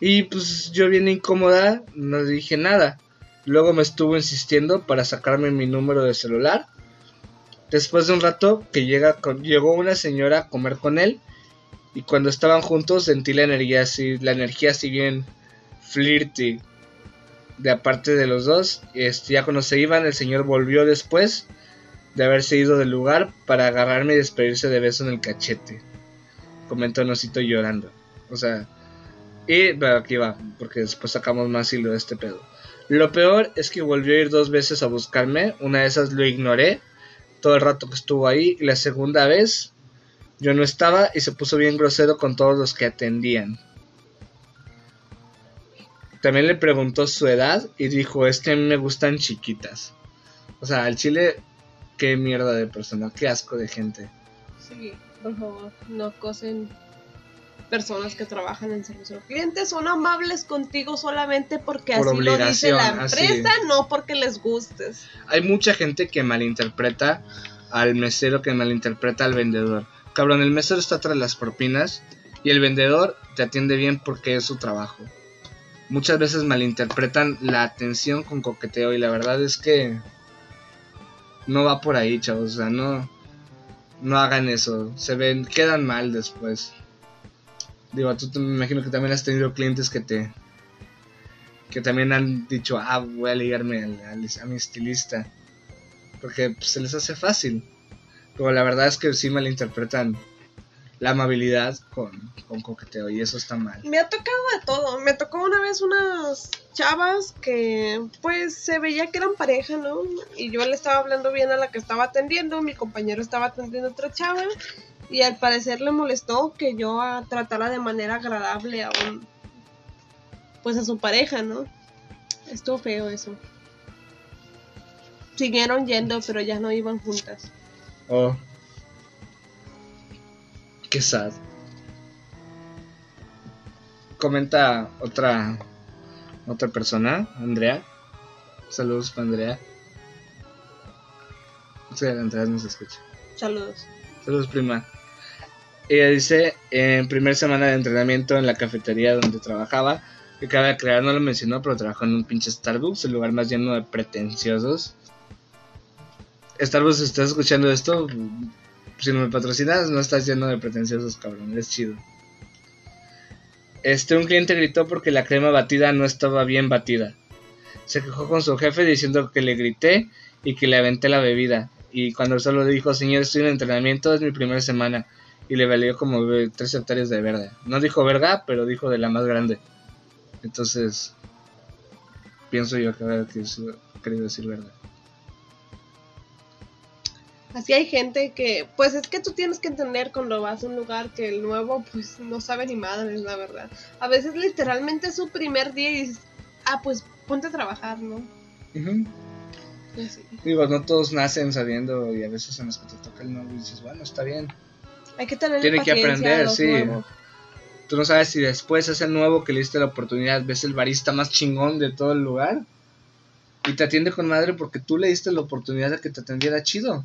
Y pues yo bien incómoda, no dije nada. Luego me estuvo insistiendo para sacarme mi número de celular. Después de un rato que llega llegó una señora a comer con él. Y cuando estaban juntos sentí la energía así, la energía así bien flirty de aparte de los dos. Este, ya cuando se iban, el señor volvió después de haberse ido del lugar para agarrarme y despedirse de beso en el cachete. Comentó Nosito llorando. O sea, y aquí va, porque después sacamos más hilo de este pedo. Lo peor es que volvió a ir dos veces a buscarme. Una de esas lo ignoré todo el rato que estuvo ahí. Y la segunda vez yo no estaba y se puso bien grosero con todos los que atendían. También le preguntó su edad y dijo, es que a mí me gustan chiquitas. O sea, al chile, qué mierda de persona, qué asco de gente. Sí, por favor, no cosen personas que trabajan en servicio al cliente. Son amables contigo solamente porque así lo dice la empresa, no porque les gustes. Hay mucha gente que malinterpreta al mesero, que malinterpreta al vendedor. Cabrón, el mesero está tras las propinas y el vendedor te atiende bien porque es su trabajo muchas veces malinterpretan la atención con coqueteo y la verdad es que no va por ahí, chavos, o sea, no no hagan eso, se ven quedan mal después. Digo, tú me imagino que también has tenido clientes que te que también han dicho, "Ah, voy a ligarme a, mi estilista." Porque pues, se les hace fácil. Pero la verdad es que sí malinterpretan la amabilidad con, con, coqueteo y eso está mal. Me ha tocado de todo. Me tocó una vez unas chavas que pues se veía que eran pareja, ¿no? Y yo le estaba hablando bien a la que estaba atendiendo, mi compañero estaba atendiendo a otra chava y al parecer le molestó que yo tratara de manera agradable a un pues a su pareja, ¿no? Estuvo feo eso. Siguieron yendo, pero ya no iban juntas. Oh. Qué sad. Comenta otra otra persona, Andrea. Saludos para Andrea. Sí, Andrea no se escucha. Saludos. Saludos, prima. Ella dice, en primer semana de entrenamiento en la cafetería donde trabajaba, que cabe crear, no lo mencionó, pero trabajó en un pinche Starbucks, el lugar más lleno de pretenciosos. Starbucks, si estás escuchando esto, si no me patrocinas, no estás lleno de pretenciosos, cabrón, es chido. Este, un cliente gritó porque la crema batida no estaba bien batida. Se quejó con su jefe diciendo que le grité y que le aventé la bebida. Y cuando solo dijo, señor, estoy en entrenamiento, es mi primera semana. Y le valió como tres hectáreas de verde. No dijo verga, pero dijo de la más grande. Entonces, pienso yo que había querido decir verdad. Así hay gente que, pues es que tú tienes que entender cuando vas a un lugar que el nuevo, pues no sabe ni madre, es la verdad. A veces literalmente es su primer día y dices, ah, pues ponte a trabajar, ¿no? Pues Digo, no todos nacen sabiendo y a veces en los que te toca el nuevo y dices, bueno, está bien. Hay que tener Tiene que aprender, sí. Tú no sabes si después es el nuevo que le diste la oportunidad, ves el barista más chingón de todo el lugar y te atiende con madre porque tú le diste la oportunidad de que te atendiera chido.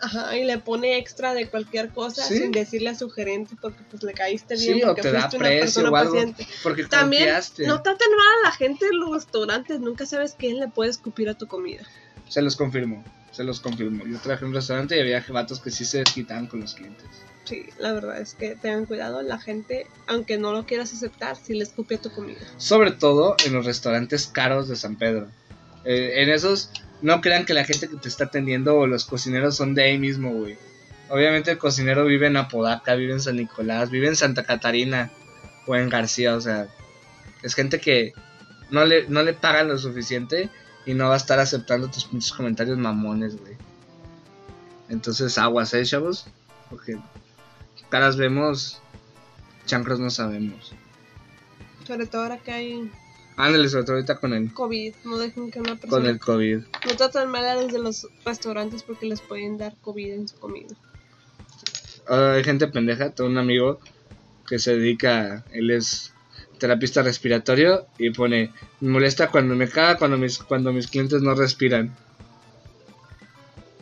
Ajá, y le pone extra de cualquier cosa sin decirle a su gerente porque pues le caíste bien sí, porque o te da precio o algo, Porque También no traten mal a la gente en los restaurantes, nunca sabes quién le puede escupir a tu comida. Se los confirmo, se los confirmo. Yo trabajé en un restaurante y había vatos que sí se quitan con los clientes. Sí, la verdad es que tengan cuidado, la gente, aunque no lo quieras aceptar, si le escupe a tu comida. Sobre todo en los restaurantes caros de San Pedro. Eh, en esos no crean que la gente que te está atendiendo o los cocineros son de ahí mismo, güey. Obviamente el cocinero vive en Apodaca, vive en San Nicolás, vive en Santa Catarina o en García, o sea, es gente que no le, no le pagan lo suficiente y no va a estar aceptando tus pinches comentarios mamones, güey. Entonces aguas, ¿eh, chavos? Porque caras vemos, chancros no sabemos. Sobre todo ahora que hay Ándale, sobre todo ahorita con el COVID. No dejen que una persona. Con el COVID. No tratan mal a los de los restaurantes porque les pueden dar COVID en su comida. hay gente pendeja. Tengo un amigo que se dedica. Él es terapista respiratorio y pone: Me molesta cuando me caga cuando mis, cuando mis clientes no respiran.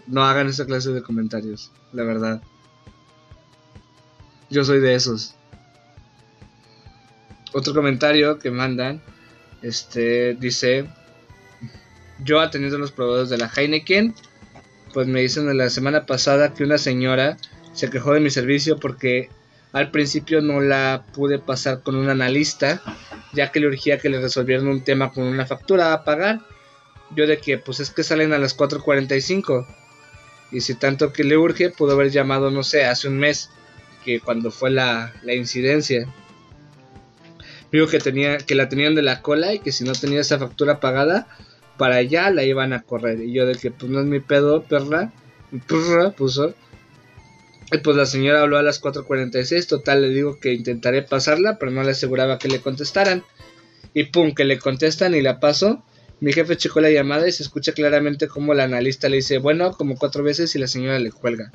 No hagan esa clase de comentarios, la verdad. Yo soy de esos. Otro comentario que mandan este dice, yo atendiendo los proveedores de la Heineken, pues me dicen la semana pasada que una señora se quejó de mi servicio porque al principio no la pude pasar con un analista, ya que le urgía que le resolvieran un tema con una factura a pagar. Yo de que pues es que salen a las 4.45. Y si tanto que le urge, pudo haber llamado, no sé, hace un mes, que cuando fue la, la incidencia. Digo que tenía, que la tenían de la cola y que si no tenía esa factura pagada, para allá la iban a correr. Y yo de que pues no es mi pedo, perra. Puso. Y pues la señora habló a las 4.46. Total, le digo que intentaré pasarla, pero no le aseguraba que le contestaran. Y pum, que le contestan y la paso. Mi jefe checó la llamada y se escucha claramente como la analista le dice, bueno, como cuatro veces y la señora le cuelga.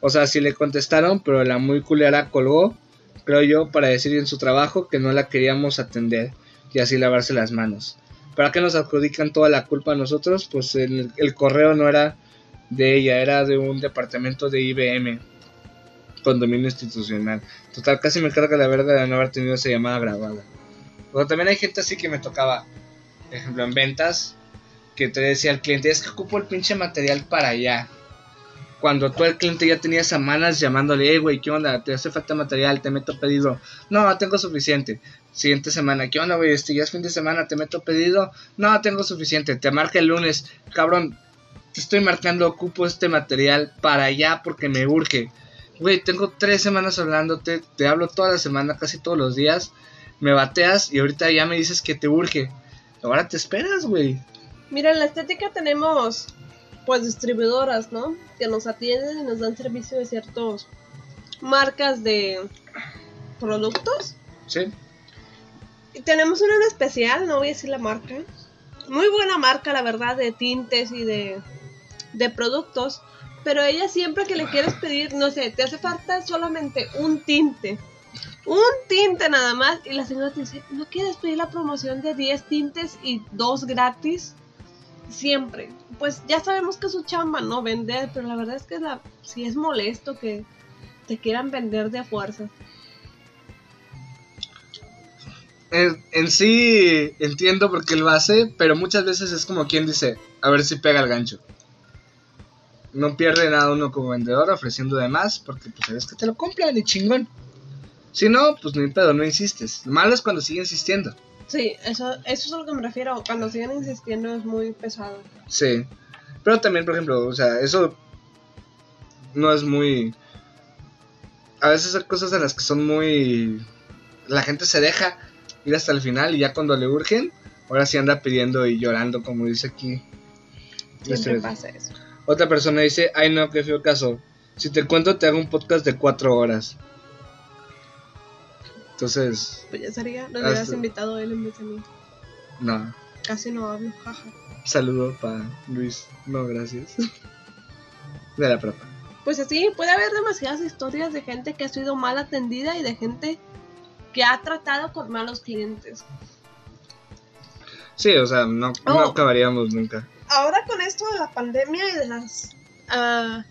O sea, sí le contestaron, pero la muy culera colgó creo yo, para decir en su trabajo que no la queríamos atender y así lavarse las manos. ¿Para qué nos adjudican toda la culpa a nosotros? Pues el, correo no era de ella, era de un departamento de IBM, condominio institucional. Total, casi me carga la verdad de no haber tenido esa llamada grabada. Pero también hay gente así que me tocaba, por ejemplo, en ventas, que te decía al cliente, es que ocupo el pinche material para allá cuando tú el cliente ya tenía semanas llamándole, hey, güey, ¿qué onda? ¿Te hace falta material? ¿Te meto pedido? No, tengo suficiente. Siguiente semana, ¿qué onda, güey? Este ya es fin de semana, ¿te meto pedido? No, tengo suficiente. Te marca el lunes, cabrón, te estoy marcando, ocupo este material para allá porque me urge. Güey, tengo tres semanas hablándote, te hablo toda la semana, casi todos los días. Me bateas y ahorita ya me dices que te urge. Ahora te esperas, güey. Mira, en la estética tenemos pues distribuidoras, ¿no? Que nos atienden y nos dan servicio de ciertas marcas de productos. Sí. tenemos una en especial, no voy a decir la marca. Muy buena marca, la verdad, de tintes y de, de productos. Pero ella siempre que le quieres pedir, no sé, te hace falta solamente un tinte. Un tinte nada más. Y la señora te dice, ¿no quieres pedir la promoción de 10 tintes y dos gratis? Siempre. Pues ya sabemos que es su chamba, ¿no? Vender, pero la verdad es que la, sí es molesto que te quieran vender de fuerza. En, en sí entiendo por qué lo hace, pero muchas veces es como quien dice, a ver si pega el gancho. No pierde nada uno como vendedor ofreciendo de más, porque pues sabes que te lo compran y chingón. Si no, pues ni pedo, no insistes. Lo malo es cuando sigue insistiendo. Sí, eso, eso es a lo que me refiero. Cuando siguen insistiendo es muy pesado. Sí. Pero también, por ejemplo, o sea, eso no es muy... A veces hay cosas en las que son muy... La gente se deja ir hasta el final y ya cuando le urgen, ahora sí anda pidiendo y llorando, como dice aquí. Siempre Este- pasa eso. Otra persona dice, ay no, qué feo caso. Si te cuento, te hago un podcast de cuatro horas. Entonces, Pues ya sería, lo hubieras Hasta- invitado a él en vez de mí. no. Casi no hablo, jaja. Saludo para Luis. No, gracias. De la prepa. Pues así, puede haber demasiadas historias de gente que ha sido mal atendida y de gente que ha tratado con malos clientes. Sí, o sea, no, no Oh. acabaríamos nunca. Ahora con esto de la pandemia y de las... ah,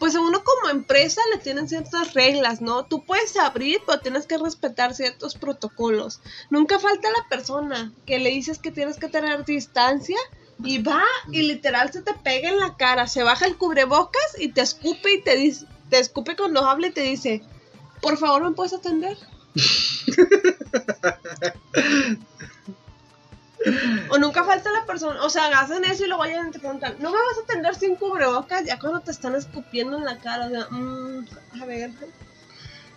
pues a uno como empresa le tienen ciertas reglas, ¿no? Tú puedes abrir, pero tienes que respetar ciertos protocolos. Nunca falta la persona que le dices que tienes que tener distancia y va y literal se te pega en la cara, se baja el cubrebocas y te escupe y te dice, te escupe cuando habla y te dice, por favor me puedes atender. O nunca falta la persona, o sea, hacen eso y luego vayan y te preguntan, ¿no me vas a atender sin cubrebocas? Ya cuando te están escupiendo en la cara, o sea, mm, a ver.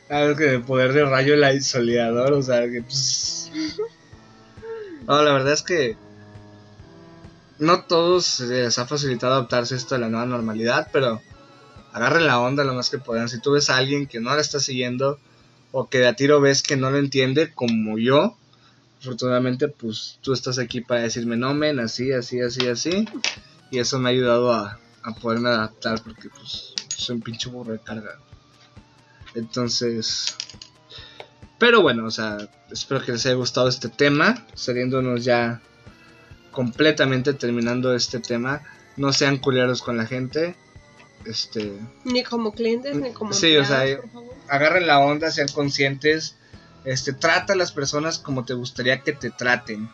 Algo que el poder de rayo el isoleador, o sea, que. No, la verdad es que no todos se les ha facilitado adaptarse a esto de la nueva normalidad, pero agarren la onda lo más que puedan. Si tú ves a alguien que no la está siguiendo o que de a tiro ves que no lo entiende como yo, afortunadamente pues tú estás aquí para decirme no men, así, así, así, así. Y eso me ha ayudado a, a poderme adaptar porque pues soy un pinche burro de carga. Entonces... Pero bueno, o sea, espero que les haya gustado este tema, saliéndonos ya completamente terminando este tema. No sean culeros con la gente. Este, Ni como clientes, ni como Sí, o sea, agarren la onda, sean conscientes. Este, trata a las personas como te gustaría que te traten.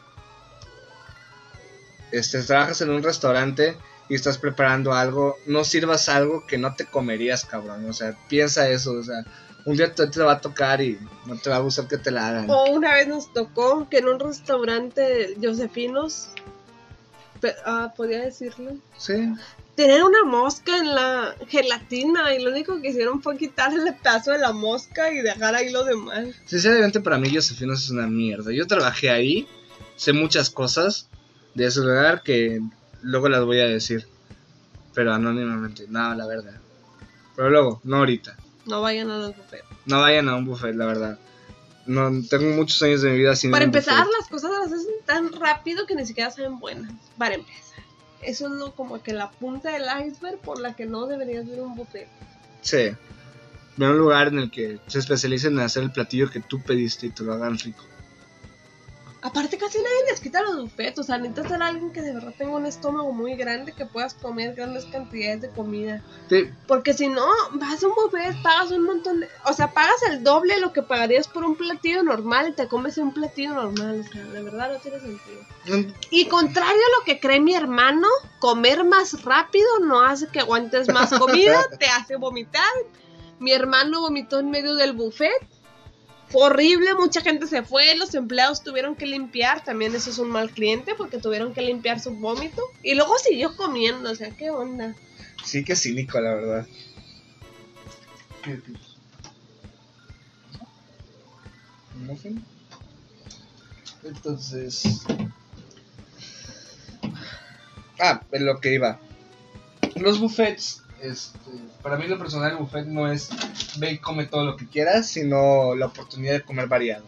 Este, trabajas en un restaurante y estás preparando algo, no sirvas algo que no te comerías, cabrón. O sea, piensa eso, o sea, un día te, te va a tocar y no te va a gustar que te la hagan. O una vez nos tocó que en un restaurante Josefinos, ah, podía decirlo, Sí, tener una mosca en la gelatina y lo único que hicieron fue quitarle el pedazo de la mosca y dejar ahí lo demás. Sinceramente para mí Josefinos es una mierda. Yo trabajé ahí, sé muchas cosas de ese lugar que luego las voy a decir. Pero anónimamente, no, la verdad. Pero luego, no ahorita. No vayan a los buffets. No vayan a un buffet, la verdad. No, tengo muchos años de mi vida sin Para un empezar, buffet. las cosas las hacen tan rápido que ni siquiera saben buenas. Para empezar. Eso es lo, como que la punta del iceberg por la que no deberías a un buffet. Sí. Ve un lugar en el que se especialicen en hacer el platillo que tú pediste y te lo hagan rico. Aparte, casi nadie les quita los buffets. O sea, necesitas ser alguien que de verdad tenga un estómago muy grande que puedas comer grandes cantidades de comida. Sí, Porque si no, vas a un buffet, pagas un montón de... O sea, pagas el doble de lo que pagarías por un platillo normal y te comes un platillo normal. O sea, la verdad no tiene sentido. mm, Y contrario a lo que cree mi hermano, comer más rápido no hace que aguantes más comida, te hace vomitar. Mi hermano vomitó en medio del buffet. Fue horrible, mucha gente se fue, los empleados tuvieron que limpiar, también eso es un mal cliente porque tuvieron que limpiar su vómito. Y luego siguió comiendo, o sea, ¿qué onda? sí que cínico, la verdad. Entonces. Ah, en lo que iba. Los buffets, este, para mí lo personal el buffet no es ve y come todo lo que quieras, sino la oportunidad de comer variado.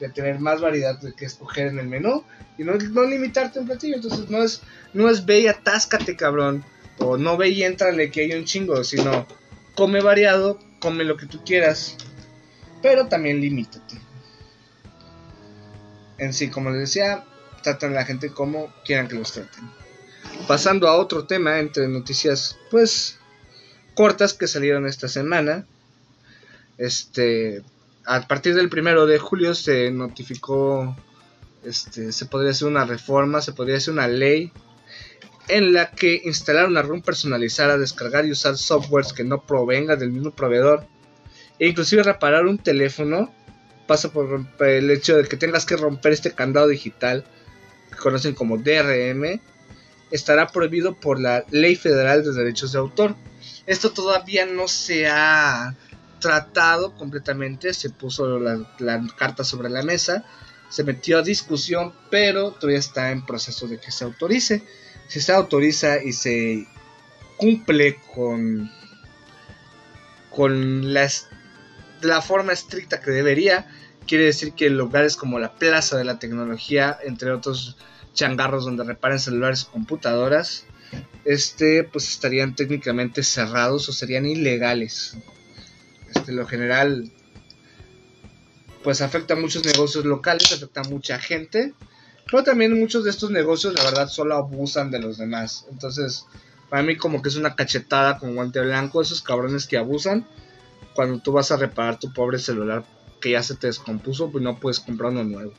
de tener más variedad de que escoger en el menú y no, no limitarte un platillo. Entonces no es, no es ve y atáscate, cabrón. O no ve y entrale que hay un chingo, sino come variado, come lo que tú quieras, pero también limítate. En sí, como les decía, tratan a la gente como quieran que los traten. Pasando a otro tema entre noticias, pues cortas que salieron esta semana. Este, a partir del primero de julio se notificó, este, se podría hacer una reforma, se podría hacer una ley en la que instalar una ROM personalizada, descargar y usar softwares que no provengan del mismo proveedor e inclusive reparar un teléfono pasa por el hecho de que tengas que romper este candado digital que conocen como DRM estará prohibido por la Ley Federal de Derechos de Autor. Esto todavía no se ha tratado completamente, se puso la, carta sobre la mesa, se metió a discusión, pero todavía está en proceso de que se autorice si se autoriza y se cumple con, con la, la forma estricta que debería, quiere decir que lugares como la Plaza de la Tecnología, entre otros changarros donde reparen celulares o computadoras, este, pues estarían técnicamente cerrados o serían ilegales. Este, lo general, pues afecta a muchos negocios locales, afecta a mucha gente pero también muchos de estos negocios, la verdad, solo abusan de los demás. Entonces, para mí como que es una cachetada con guante blanco, esos cabrones que abusan. Cuando tú vas a reparar tu pobre celular que ya se te descompuso, pues no puedes comprar uno nuevo.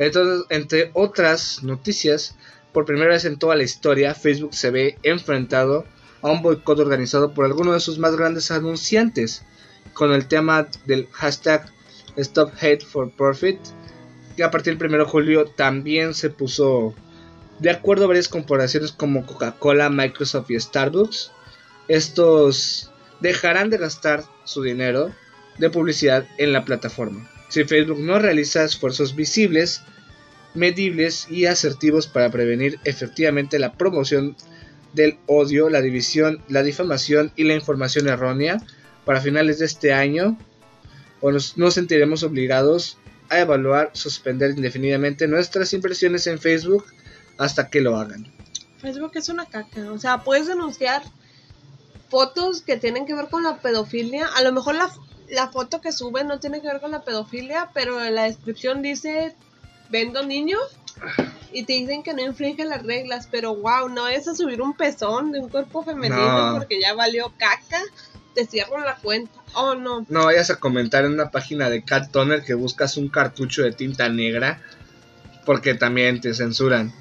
Entonces, entre otras noticias, por primera vez en toda la historia, Facebook se ve enfrentado a un boicot organizado por alguno de sus más grandes anunciantes, con el tema del hashtag Stop Hate for Profit, a partir del 1 de julio también se puso de acuerdo a varias corporaciones como Coca-Cola, Microsoft y Starbucks. Estos dejarán de gastar su dinero de publicidad en la plataforma. Si Facebook no realiza esfuerzos visibles, medibles y asertivos para prevenir efectivamente la promoción del odio, la división, la difamación y la información errónea, para finales de este año, o nos, nos sentiremos obligados a evaluar, suspender indefinidamente nuestras impresiones en Facebook hasta que lo hagan. Facebook es una caca, o sea, puedes denunciar fotos que tienen que ver con la pedofilia, a lo mejor la, la foto que suben no tiene que ver con la pedofilia, pero en la descripción dice vendo niños y te dicen que no infringe las reglas, pero wow, no es a subir un pezón de un cuerpo femenino porque ya valió caca, te cierro la cuenta. Oh, no. No vayas a comentar en una página de Cat Toner que buscas un cartucho de tinta negra. Porque también te censuran.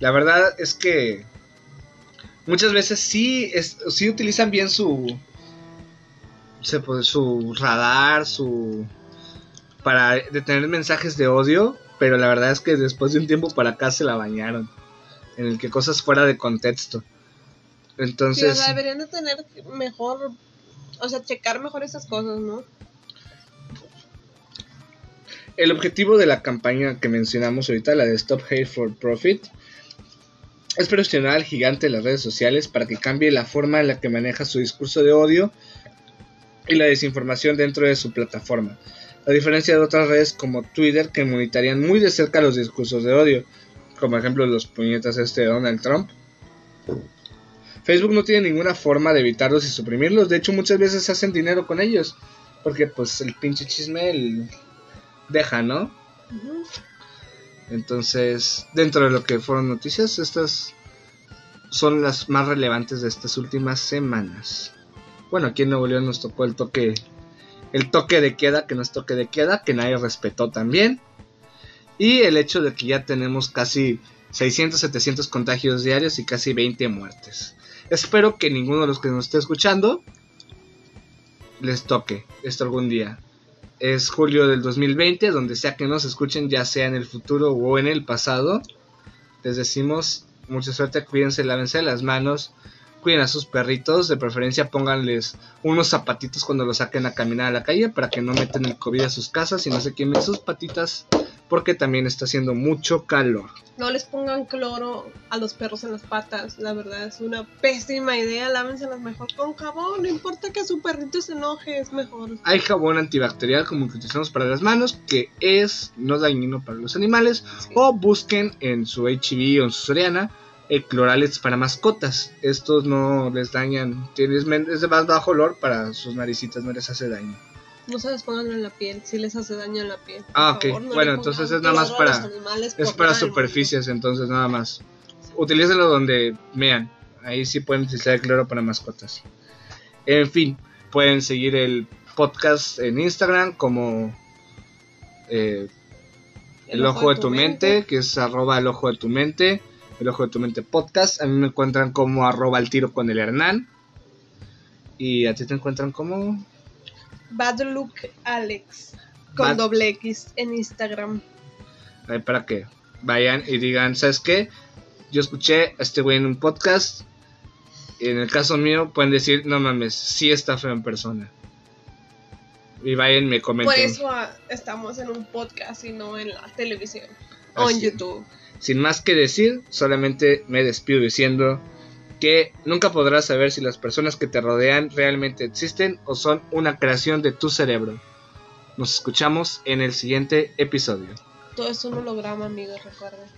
La verdad es que muchas veces sí, es, sí utilizan bien su, su radar, su para detener mensajes de odio, pero la verdad es que después de un tiempo para acá se la bañaron, en el que cosas fuera de contexto. Entonces, deberían de tener mejor o sea, checar mejor esas cosas, ¿no? El objetivo de la campaña que mencionamos ahorita, la de Stop Hate for Profit, es presionar al gigante de las redes sociales para que cambie la forma en la que maneja su discurso de odio y la desinformación dentro de su plataforma. A diferencia de otras redes como Twitter que monitorean muy de cerca los discursos de odio, como ejemplo los puñetas este de Donald Trump, Facebook no tiene ninguna forma de evitarlos y suprimirlos. De hecho, muchas veces hacen dinero con ellos. Porque pues el pinche chisme deja, ¿no? Entonces, dentro de lo que fueron noticias, estas son las más relevantes de estas últimas semanas. Bueno, aquí en Nuevo León nos tocó el toque, el toque de queda, que no es toque de queda, que nadie respetó también. Y el hecho de que ya tenemos casi 600, 700 contagios diarios y casi 20 muertes. Espero que ninguno de los que nos esté escuchando les toque esto algún día. Es julio del 2020, donde sea que nos escuchen, ya sea en el futuro o en el pasado. Les decimos mucha suerte, cuídense, lávense las manos, cuiden a sus perritos, de preferencia pónganles unos zapatitos cuando los saquen a caminar a la calle para que no metan el COVID a sus casas y no se quemen sus patitas porque también está haciendo mucho calor. No les pongan cloro a los perros en las patas, la verdad es una pésima idea, lávenselas mejor con jabón, no importa que su perrito se enoje, es mejor. Hay jabón antibacterial como que utilizamos para las manos, que es no dañino para los animales, o busquen en su HB o en su Soriana el cloralex para mascotas. Estos no les dañan, es de más bajo olor para sus naricitas, no les hace daño. No se les pongan en la piel, si les hace daño en la piel. Ah, ok. bueno, entonces es nada más para. Es para superficies, entonces nada más. Utilícenlo donde vean. Ahí sí pueden utilizar el cloro para mascotas. En fin, pueden seguir el podcast en Instagram como eh, el, ojo, de, tu, mente, que es arroba el ojo de tu mente, el ojo de tu mente podcast. A mí me encuentran como arroba el tiro con el Hernán. Y a ti te encuentran como Bad Look Alex con doble X en Instagram. para que vayan y digan, ¿sabes qué? Yo escuché a este güey en un podcast. Y en el caso mío pueden decir, no mames, sí está feo en persona. Y vayan me comenten. Por eso ah, estamos en un podcast y no en la televisión. O en YouTube. Sin más que decir, solamente me despido diciendo que nunca podrás saber si las personas que te rodean realmente existen o son una creación de tu cerebro. Nos escuchamos en el siguiente episodio. Todo es un holograma, amigos, recuerden.